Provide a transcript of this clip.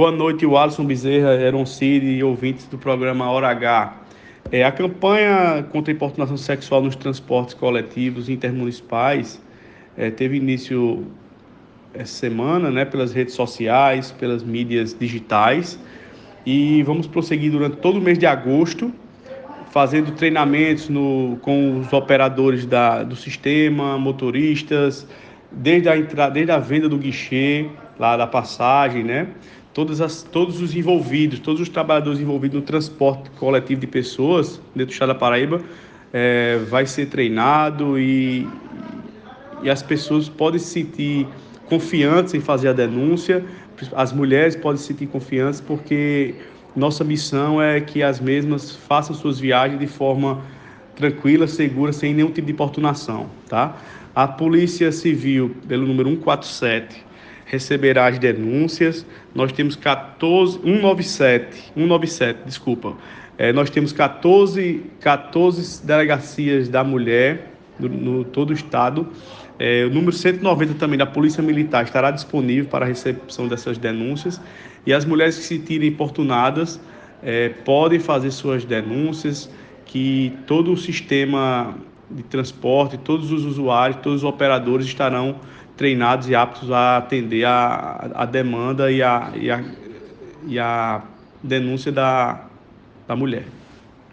Boa noite, Alisson Bezerra, Eron Cid e ouvintes do programa Hora H. É, a campanha contra a importunação sexual nos transportes coletivos intermunicipais é, teve início essa semana né, pelas redes sociais, pelas mídias digitais e vamos prosseguir durante todo o mês de agosto fazendo treinamentos no, com os operadores da, do sistema, motoristas, desde a entrada, desde a venda do guichê, lá da passagem, né? As, todos os envolvidos, todos os trabalhadores envolvidos no transporte coletivo de pessoas dentro do estado da Paraíba é, vai ser treinado e, e as pessoas podem se sentir confiantes em fazer a denúncia, as mulheres podem se sentir confiantes porque nossa missão é que as mesmas façam suas viagens de forma tranquila, segura, sem nenhum tipo de importunação, tá? A Polícia Civil, pelo número 147, receberá as denúncias. Nós temos 14, 197, 197, desculpa. É, nós temos 14, 14 delegacias da mulher no, no todo o estado. É, o número 190 também da Polícia Militar estará disponível para a recepção dessas denúncias. E as mulheres que se tirem importunadas é, podem fazer suas denúncias, que todo o sistema de transporte, todos os usuários, todos os operadores estarão treinados e aptos a atender a, a demanda e a, e a, e a denúncia da, da mulher.